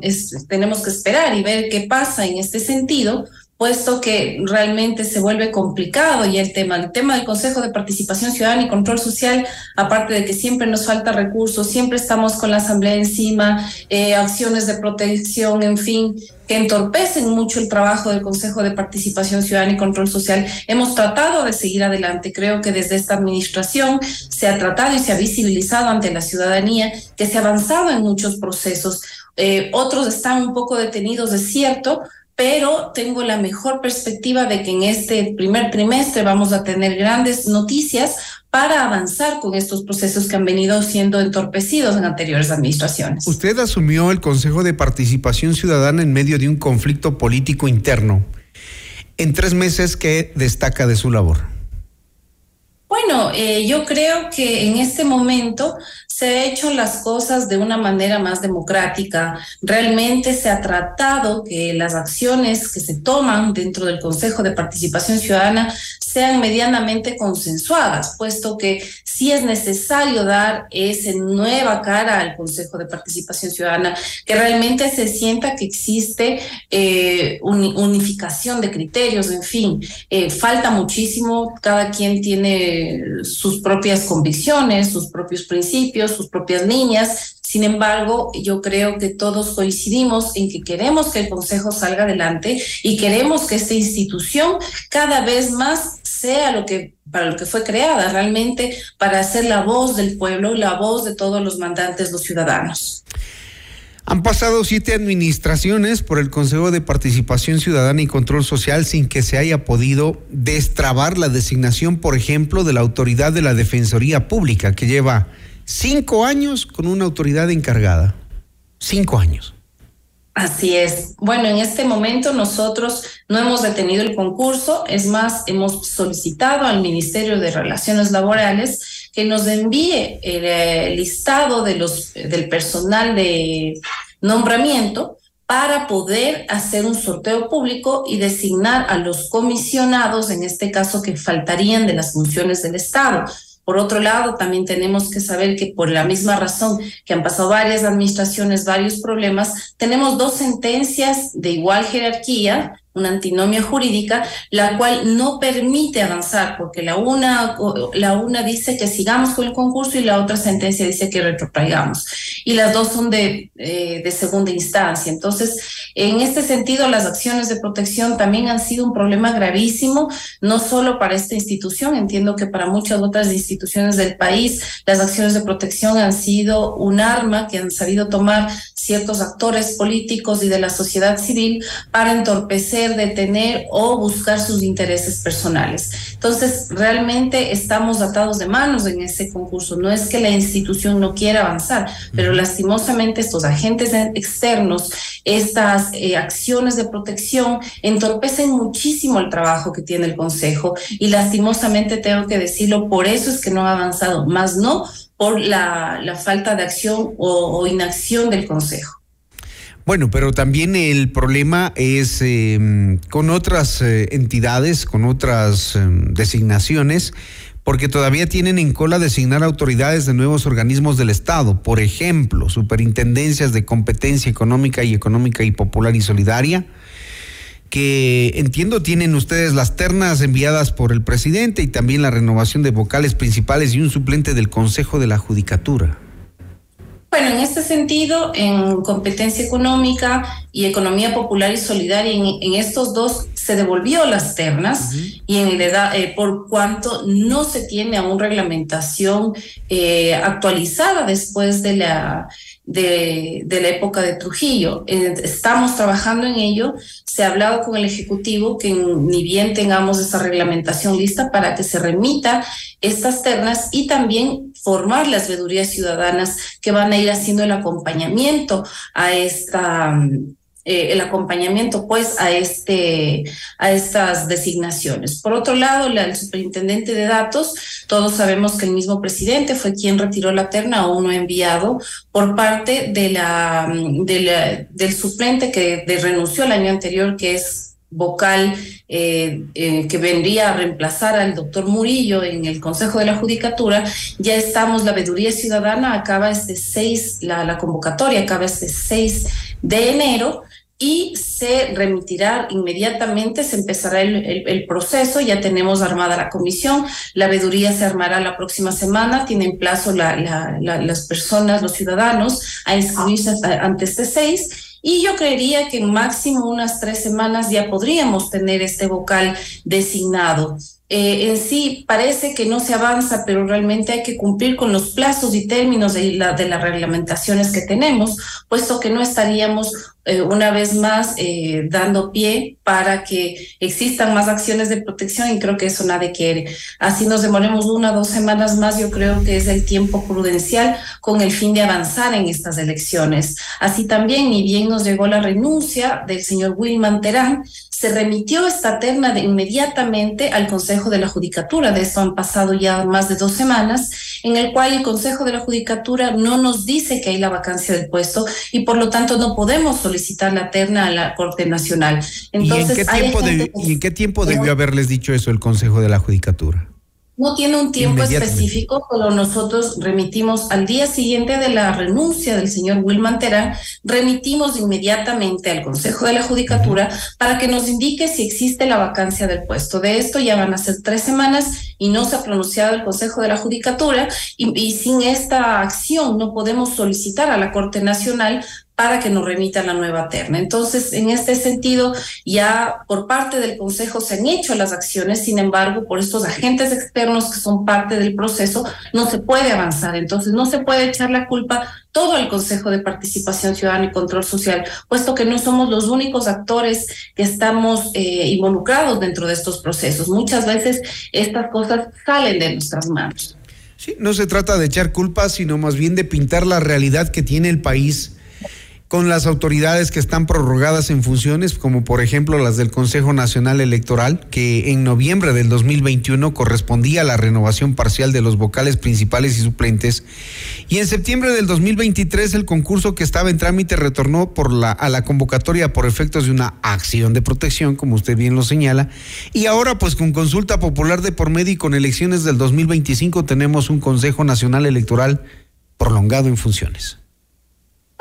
[SPEAKER 24] tenemos que esperar y ver qué pasa en este sentido, puesto que realmente se vuelve complicado y el tema, el tema del Consejo de Participación Ciudadana y Control Social, aparte de que siempre nos falta recursos, siempre estamos con la Asamblea encima, eh, acciones de protección, en fin, que entorpecen mucho el trabajo del Consejo de Participación Ciudadana y Control Social. Hemos tratado de seguir adelante. Creo que desde esta administración se ha tratado y se ha visibilizado ante la ciudadanía que se ha avanzado en muchos procesos. Eh, otros están un poco detenidos, es cierto, pero tengo la mejor perspectiva de que en este primer trimestre vamos a tener grandes noticias para avanzar con estos procesos que han venido siendo entorpecidos en anteriores administraciones.
[SPEAKER 1] Usted asumió el Consejo de Participación Ciudadana en medio de un conflicto político interno. En tres meses, ¿qué destaca de su labor?
[SPEAKER 24] Bueno, eh, yo creo que en este momento se ha hecho las cosas de una manera más democrática. Realmente se ha tratado que las acciones que se toman dentro del Consejo de Participación Ciudadana sean medianamente consensuadas, puesto que sí es necesario dar esa nueva cara al Consejo de Participación Ciudadana, que realmente se sienta que existe eh, unificación de criterios, en fin, eh, falta muchísimo, cada quien tiene sus propias convicciones, sus propios principios, sus propias líneas. Sin embargo, yo creo que todos coincidimos en que queremos que el Consejo salga adelante y queremos que esta institución cada vez más sea lo que para lo que fue creada, realmente para ser la voz del pueblo, la voz de todos los mandantes, los ciudadanos.
[SPEAKER 1] Han pasado siete administraciones por el Consejo de Participación Ciudadana y Control Social sin que se haya podido destrabar la designación, por ejemplo, de la autoridad de la Defensoría Pública, que lleva Cinco años con una autoridad encargada. Cinco años.
[SPEAKER 24] Así es. Bueno, en este momento nosotros no hemos detenido el concurso, es más, hemos solicitado al Ministerio de Relaciones Laborales que nos envíe el, eh, listado de los, del personal de nombramiento para poder hacer un sorteo público y designar a los comisionados, en este caso que faltarían de las funciones del Estado. Por otro lado, también tenemos que saber que por la misma razón que han pasado varias administraciones, varios problemas, tenemos dos sentencias de igual jerarquía una antinomia jurídica, la cual no permite avanzar, porque la una, la una dice que sigamos con el concurso y la otra sentencia dice que retrotraigamos. Y las dos son de, eh, de segunda instancia. Entonces, en este sentido, las acciones de protección también han sido un problema gravísimo, no solo para esta institución, entiendo que para muchas otras instituciones del país, las acciones de protección han sido un arma que han sabido tomar ciertos actores políticos y de la sociedad civil para entorpecer, detener o buscar sus intereses personales. Entonces, realmente estamos atados de manos en ese concurso. No es que la institución no quiera avanzar, pero lastimosamente estos agentes externos, estas eh, acciones de protección entorpecen muchísimo el trabajo que tiene el Consejo y lastimosamente tengo que decirlo, por eso es que no ha avanzado, más no por la, falta de acción o, inacción del Consejo.
[SPEAKER 1] Bueno, pero también el problema es em, con otras eh, entidades, con otras em, designaciones, porque todavía tienen en cola designar autoridades de nuevos organismos del Estado, por ejemplo, superintendencias de competencia económica y económica y popular y solidaria, que entiendo tienen ustedes las ternas enviadas por el presidente y también la renovación de vocales principales y un suplente del Consejo de la Judicatura.
[SPEAKER 24] Bueno, en este sentido, en competencia económica y economía popular y solidaria, en, estos dos se devolvió las ternas y en edad, eh, por cuanto no se tiene aún reglamentación eh, actualizada después de la de, la época de Trujillo. Estamos trabajando en ello. Se ha hablado con el Ejecutivo que ni bien tengamos esa reglamentación lista para que se remita estas ternas y también formar las veedurías ciudadanas que van a ir haciendo el acompañamiento a esta eh, el acompañamiento pues a este a estas designaciones. Por otro lado, la, el superintendente de datos, todos sabemos que el mismo presidente fue quien retiró la terna o uno enviado por parte de la, de del suplente que renunció el año anterior, que es vocal eh, eh, que vendría a reemplazar al doctor Murillo en el Consejo de la Judicatura, ya estamos, la veeduría ciudadana acaba este 6, la, la convocatoria acaba este 6 de enero y se remitirá inmediatamente, se empezará el, proceso, ya tenemos armada la comisión, la veeduría se armará la próxima semana, tienen plazo las personas, los ciudadanos, a inscribirse antes de seis. Y yo creería que en máximo unas tres semanas ya podríamos tener este vocal designado. Eh, en sí parece que no se avanza, pero realmente hay que cumplir con los plazos y términos de, la, de las reglamentaciones que tenemos, puesto que no estaríamos eh, una vez más eh, dando pie para que existan más acciones de protección y creo que eso nadie quiere. Así nos demoremos una o dos semanas más, yo creo que es el tiempo prudencial con el fin de avanzar en estas elecciones. Así también, ni bien nos llegó la renuncia del señor Wilman Terán, se remitió esta terna de inmediatamente al Consejo de la Judicatura. De esto han pasado ya más de dos semanas, en el cual el Consejo de la Judicatura no nos dice que hay la vacancia del puesto y por lo tanto no podemos solicitar la terna a la Corte Nacional. Entonces,
[SPEAKER 1] ¿Y en qué tiempo, ¿y en qué tiempo debió haberles dicho eso el Consejo de la Judicatura?
[SPEAKER 24] No tiene un tiempo específico, pero nosotros remitimos al día siguiente de la renuncia del señor Wilman Terán, remitimos inmediatamente al Consejo de la Judicatura para que nos indique si existe la vacancia del puesto. De esto ya van a ser tres semanas y no se ha pronunciado el Consejo de la Judicatura y, y sin esta acción no podemos solicitar a la Corte Nacional para que nos remita la nueva terna. Entonces, en este sentido, ya por parte del Consejo se han hecho las acciones, sin embargo, por estos agentes externos que son parte del proceso, no se puede avanzar. Entonces, no se puede echar la culpa todo el Consejo de Participación Ciudadana y Control Social, puesto que no somos los únicos actores que estamos eh, involucrados dentro de estos procesos. Muchas veces estas cosas salen de nuestras manos.
[SPEAKER 1] Sí, no se trata de echar culpa, sino más bien de pintar la realidad que tiene el país con las autoridades que están prorrogadas en funciones, como por ejemplo las del Consejo Nacional Electoral, que en noviembre del 2021 correspondía a la renovación parcial de los vocales principales y suplentes, y en septiembre del 2023 el concurso que estaba en trámite retornó por a la convocatoria por efectos de una acción de protección, como usted bien lo señala, y ahora pues con consulta popular de por medio y con elecciones del 2025 tenemos un Consejo Nacional Electoral prolongado en funciones.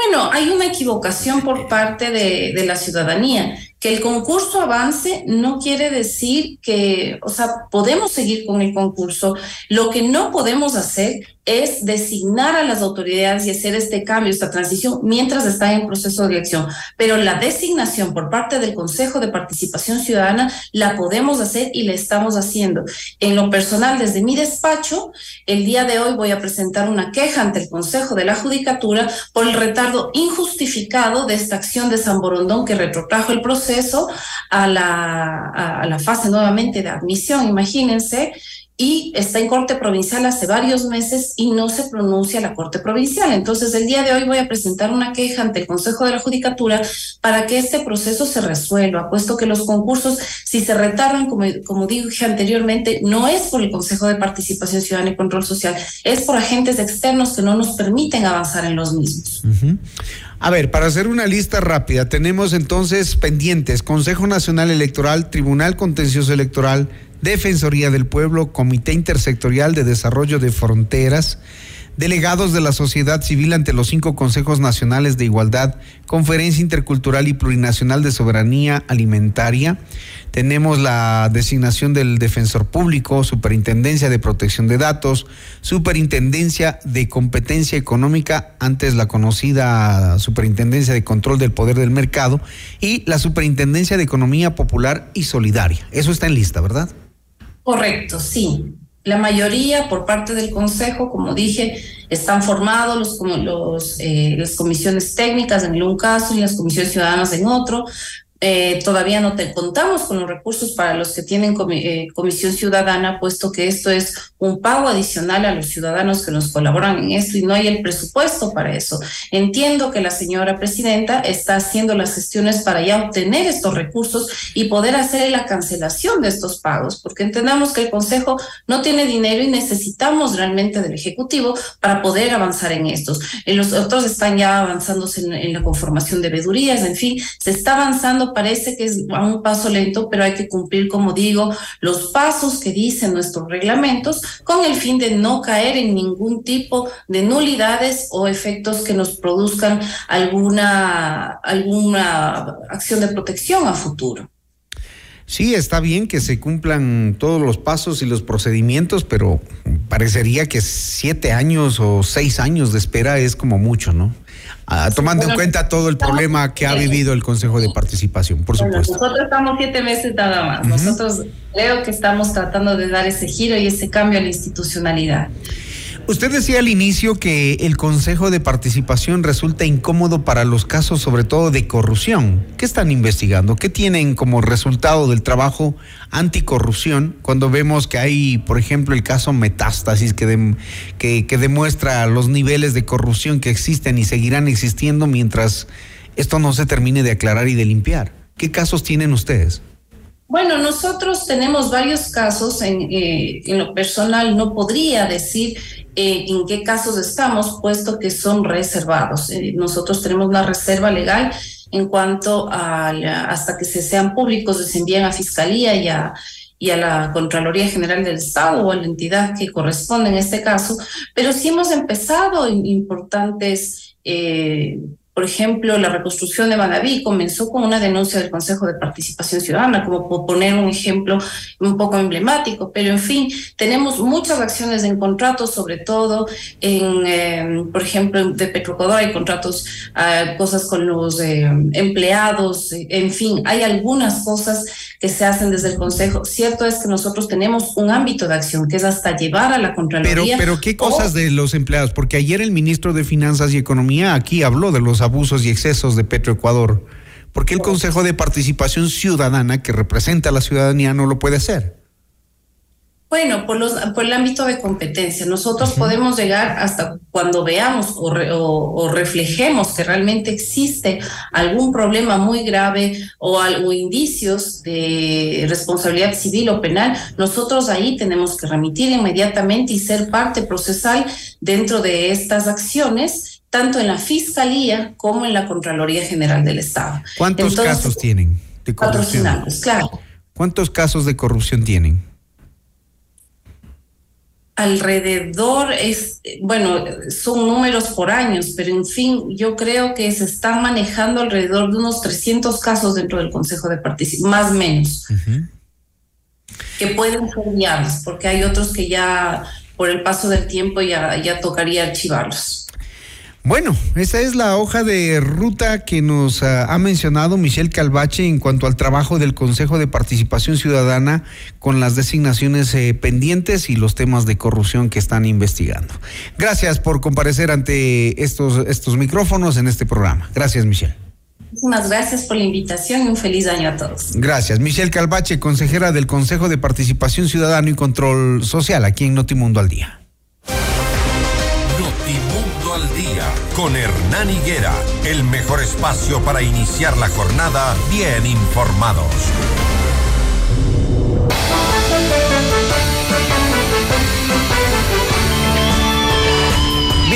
[SPEAKER 24] Bueno, hay una equivocación por parte de, de, la ciudadanía. Que el concurso avance no quiere decir que, o sea, podemos seguir con el concurso. Lo que no podemos hacer es designar a las autoridades y hacer este cambio, esta transición, mientras está en proceso de elección. Pero la designación por parte del Consejo de Participación Ciudadana la podemos hacer y la estamos haciendo. En lo personal, desde mi despacho, el día de hoy voy a presentar una queja ante el Consejo de la Judicatura por el retardo injustificado de esta acción de San Borondón que retrotrajo el proceso a la, a la fase nuevamente de admisión, imagínense y está en Corte Provincial hace varios meses y no se pronuncia la Corte Provincial. Entonces, el día de hoy voy a presentar una queja ante el Consejo de la Judicatura para que este proceso se resuelva, puesto que los concursos, si se retardan, como, como dije anteriormente, no es por el Consejo de Participación Ciudadana y Control Social, es por agentes externos que no nos permiten avanzar en los mismos.
[SPEAKER 1] A ver, para hacer una lista rápida, tenemos entonces pendientes Consejo Nacional Electoral, Tribunal Contencioso Electoral, Defensoría del Pueblo, Comité Intersectorial de Desarrollo de Fronteras, delegados de la sociedad civil ante los cinco consejos nacionales de igualdad, Conferencia Intercultural y Plurinacional de Soberanía Alimentaria. Tenemos la designación del defensor público, Superintendencia de Protección de Datos, Superintendencia de Competencia Económica, antes la conocida Superintendencia de Control del Poder del Mercado, y la Superintendencia de Economía Popular y Solidaria. Eso está en lista, ¿verdad?
[SPEAKER 24] Correcto, sí. La mayoría por parte del Consejo, como dije, están formados los, como los, eh, las comisiones técnicas en un caso y las comisiones ciudadanas en otro, eh, todavía no te contamos con los recursos para los que tienen eh, comisión ciudadana, puesto que esto es un pago adicional a los ciudadanos que nos colaboran en esto y no hay el presupuesto para eso. Entiendo que la señora presidenta está haciendo las gestiones para ya obtener estos recursos y poder hacer la cancelación de estos pagos, porque entendamos que el Consejo no tiene dinero y necesitamos realmente del Ejecutivo para poder avanzar en estos. En los otros están ya avanzándose en, en la conformación de vedurías, en fin, se está avanzando parece que es a un paso lento, pero hay que cumplir, como digo, los pasos que dicen nuestros reglamentos con el fin de no caer en ningún tipo de nulidades o efectos que nos produzcan alguna, alguna acción de protección a futuro.
[SPEAKER 1] Sí, está bien que se cumplan todos los pasos y los procedimientos, pero parecería que siete años o seis años de espera es como mucho, ¿no? Ah, tomando en cuenta todo el problema que ha vivido el Consejo de Participación, por supuesto.
[SPEAKER 24] Nosotros estamos siete meses nada más. Nosotros creo que estamos tratando de dar ese giro y ese cambio a la institucionalidad.
[SPEAKER 1] Usted decía al inicio que el Consejo de Participación resulta incómodo para los casos sobre todo de corrupción. ¿Qué están investigando? ¿Qué tienen como resultado del trabajo anticorrupción cuando vemos que hay, por ejemplo, el caso Metástasis que, que, que demuestra los niveles de corrupción que existen y seguirán existiendo mientras esto no se termine de aclarar y de limpiar? ¿Qué casos tienen ustedes?
[SPEAKER 24] Bueno, nosotros tenemos varios casos. En, eh, en lo personal no podría decir eh, en qué casos estamos, puesto que son reservados. Eh, nosotros tenemos una reserva legal en cuanto a hasta que se sean públicos, se envíen a Fiscalía y a, y a la Contraloría General del Estado o a la entidad que corresponde en este caso, pero sí hemos empezado importantes eh, por ejemplo, la reconstrucción de Manaví comenzó con una denuncia del Consejo de Participación Ciudadana, como por poner un ejemplo un poco emblemático, pero en fin, tenemos muchas acciones en contratos, sobre todo en, eh, por ejemplo, de Petroecuador hay contratos, uh, cosas con los eh, empleados, en fin, hay algunas cosas que se hacen desde el Consejo. Cierto es que nosotros tenemos un ámbito de acción que es hasta llevar a la Contraloría.
[SPEAKER 1] Pero, pero ¿qué cosas de los empleados? Porque ayer el ministro de Finanzas y Economía aquí habló de los abusos y excesos de Petroecuador. ¿Por qué el Consejo de Participación Ciudadana, que representa a la ciudadanía, no lo puede hacer?
[SPEAKER 24] Bueno, por, los, por el ámbito de competencia, nosotros podemos llegar hasta cuando veamos o, o, reflejemos que realmente existe algún problema muy grave o algo indicios de responsabilidad civil o penal, nosotros ahí tenemos que remitir inmediatamente y ser parte procesal dentro de estas acciones tanto en la Fiscalía como en la Contraloría General del Estado.
[SPEAKER 1] ¿Cuántos casos tienen de corrupción?
[SPEAKER 24] claro.
[SPEAKER 1] ¿Cuántos casos de corrupción tienen?
[SPEAKER 24] Alrededor es, bueno, son números por años, pero en fin, yo creo que se están manejando alrededor de unos 300 casos dentro del Consejo de Participación, más o menos, que pueden ser viables, porque hay otros que ya por el paso del tiempo ya, ya tocaría archivarlos.
[SPEAKER 1] Bueno, esa es la hoja de ruta que nos uh, ha mencionado Michelle Calvache en cuanto al trabajo del Consejo de Participación Ciudadana con las designaciones eh, pendientes y los temas de corrupción que están investigando. Gracias por comparecer ante estos, estos micrófonos en este programa. Gracias, Michelle.
[SPEAKER 24] Muchísimas gracias por la invitación y un feliz año a todos.
[SPEAKER 1] Gracias. Michelle Calvache, consejera del Consejo de Participación Ciudadana y Control Social aquí en Notimundo
[SPEAKER 2] al Día. Con Hernán Higuera, el mejor espacio para iniciar la jornada bien informados.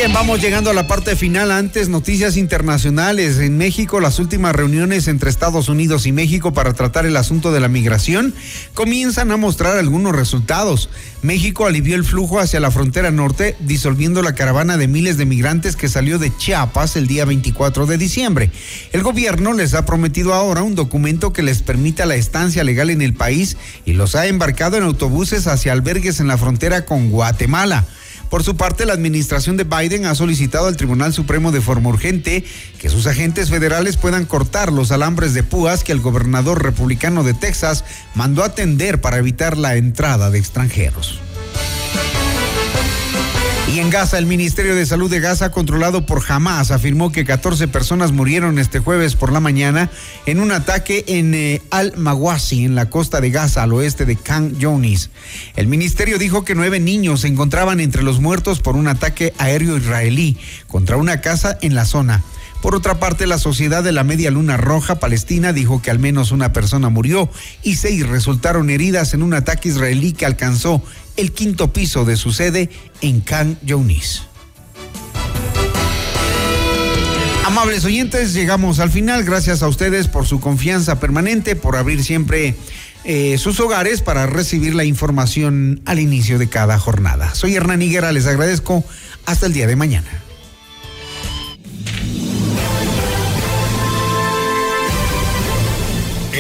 [SPEAKER 1] Bien, vamos llegando a la parte final. Antes, noticias internacionales. En México, las últimas reuniones entre Estados Unidos y México para tratar el asunto de la migración comienzan a mostrar algunos resultados. México alivió el flujo hacia la frontera norte, disolviendo la caravana de miles de migrantes que salió de Chiapas el día 24 de diciembre. El gobierno les ha prometido ahora un documento que les permita la estancia legal en el país y los ha embarcado en autobuses hacia albergues en la frontera con Guatemala. Por su parte, la administración de Biden ha solicitado al Tribunal Supremo de forma urgente que sus agentes federales puedan cortar los alambres de púas que el gobernador republicano de Texas mandó atender para evitar la entrada de extranjeros. Y en Gaza, el Ministerio de Salud de Gaza, controlado por Hamas, afirmó que 14 personas murieron este jueves por la mañana en un ataque en eh, Al-Mawasi, en la costa de Gaza, al oeste de Khan Younis. El ministerio dijo que nueve niños se encontraban entre los muertos por un ataque aéreo israelí contra una casa en la zona. Por otra parte, la Sociedad de la Media Luna Roja Palestina dijo que al menos una persona murió y seis resultaron heridas en un ataque israelí que alcanzó el quinto piso de su sede en Khan Younis. Amables oyentes, llegamos al final. Gracias a ustedes por su confianza permanente, por abrir siempre eh, sus hogares para recibir la información al inicio de cada jornada. Soy Hernán Higuera, les agradezco. Hasta el día de mañana.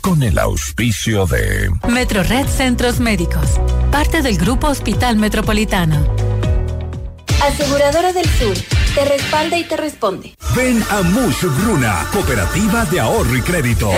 [SPEAKER 2] Con el auspicio de
[SPEAKER 25] Metrored Centros Médicos, parte del Grupo Hospital Metropolitano.
[SPEAKER 17] Aseguradora del Sur, te respalda y te responde.
[SPEAKER 15] Ven a Mush Bruna, Cooperativa de Ahorro y Crédito.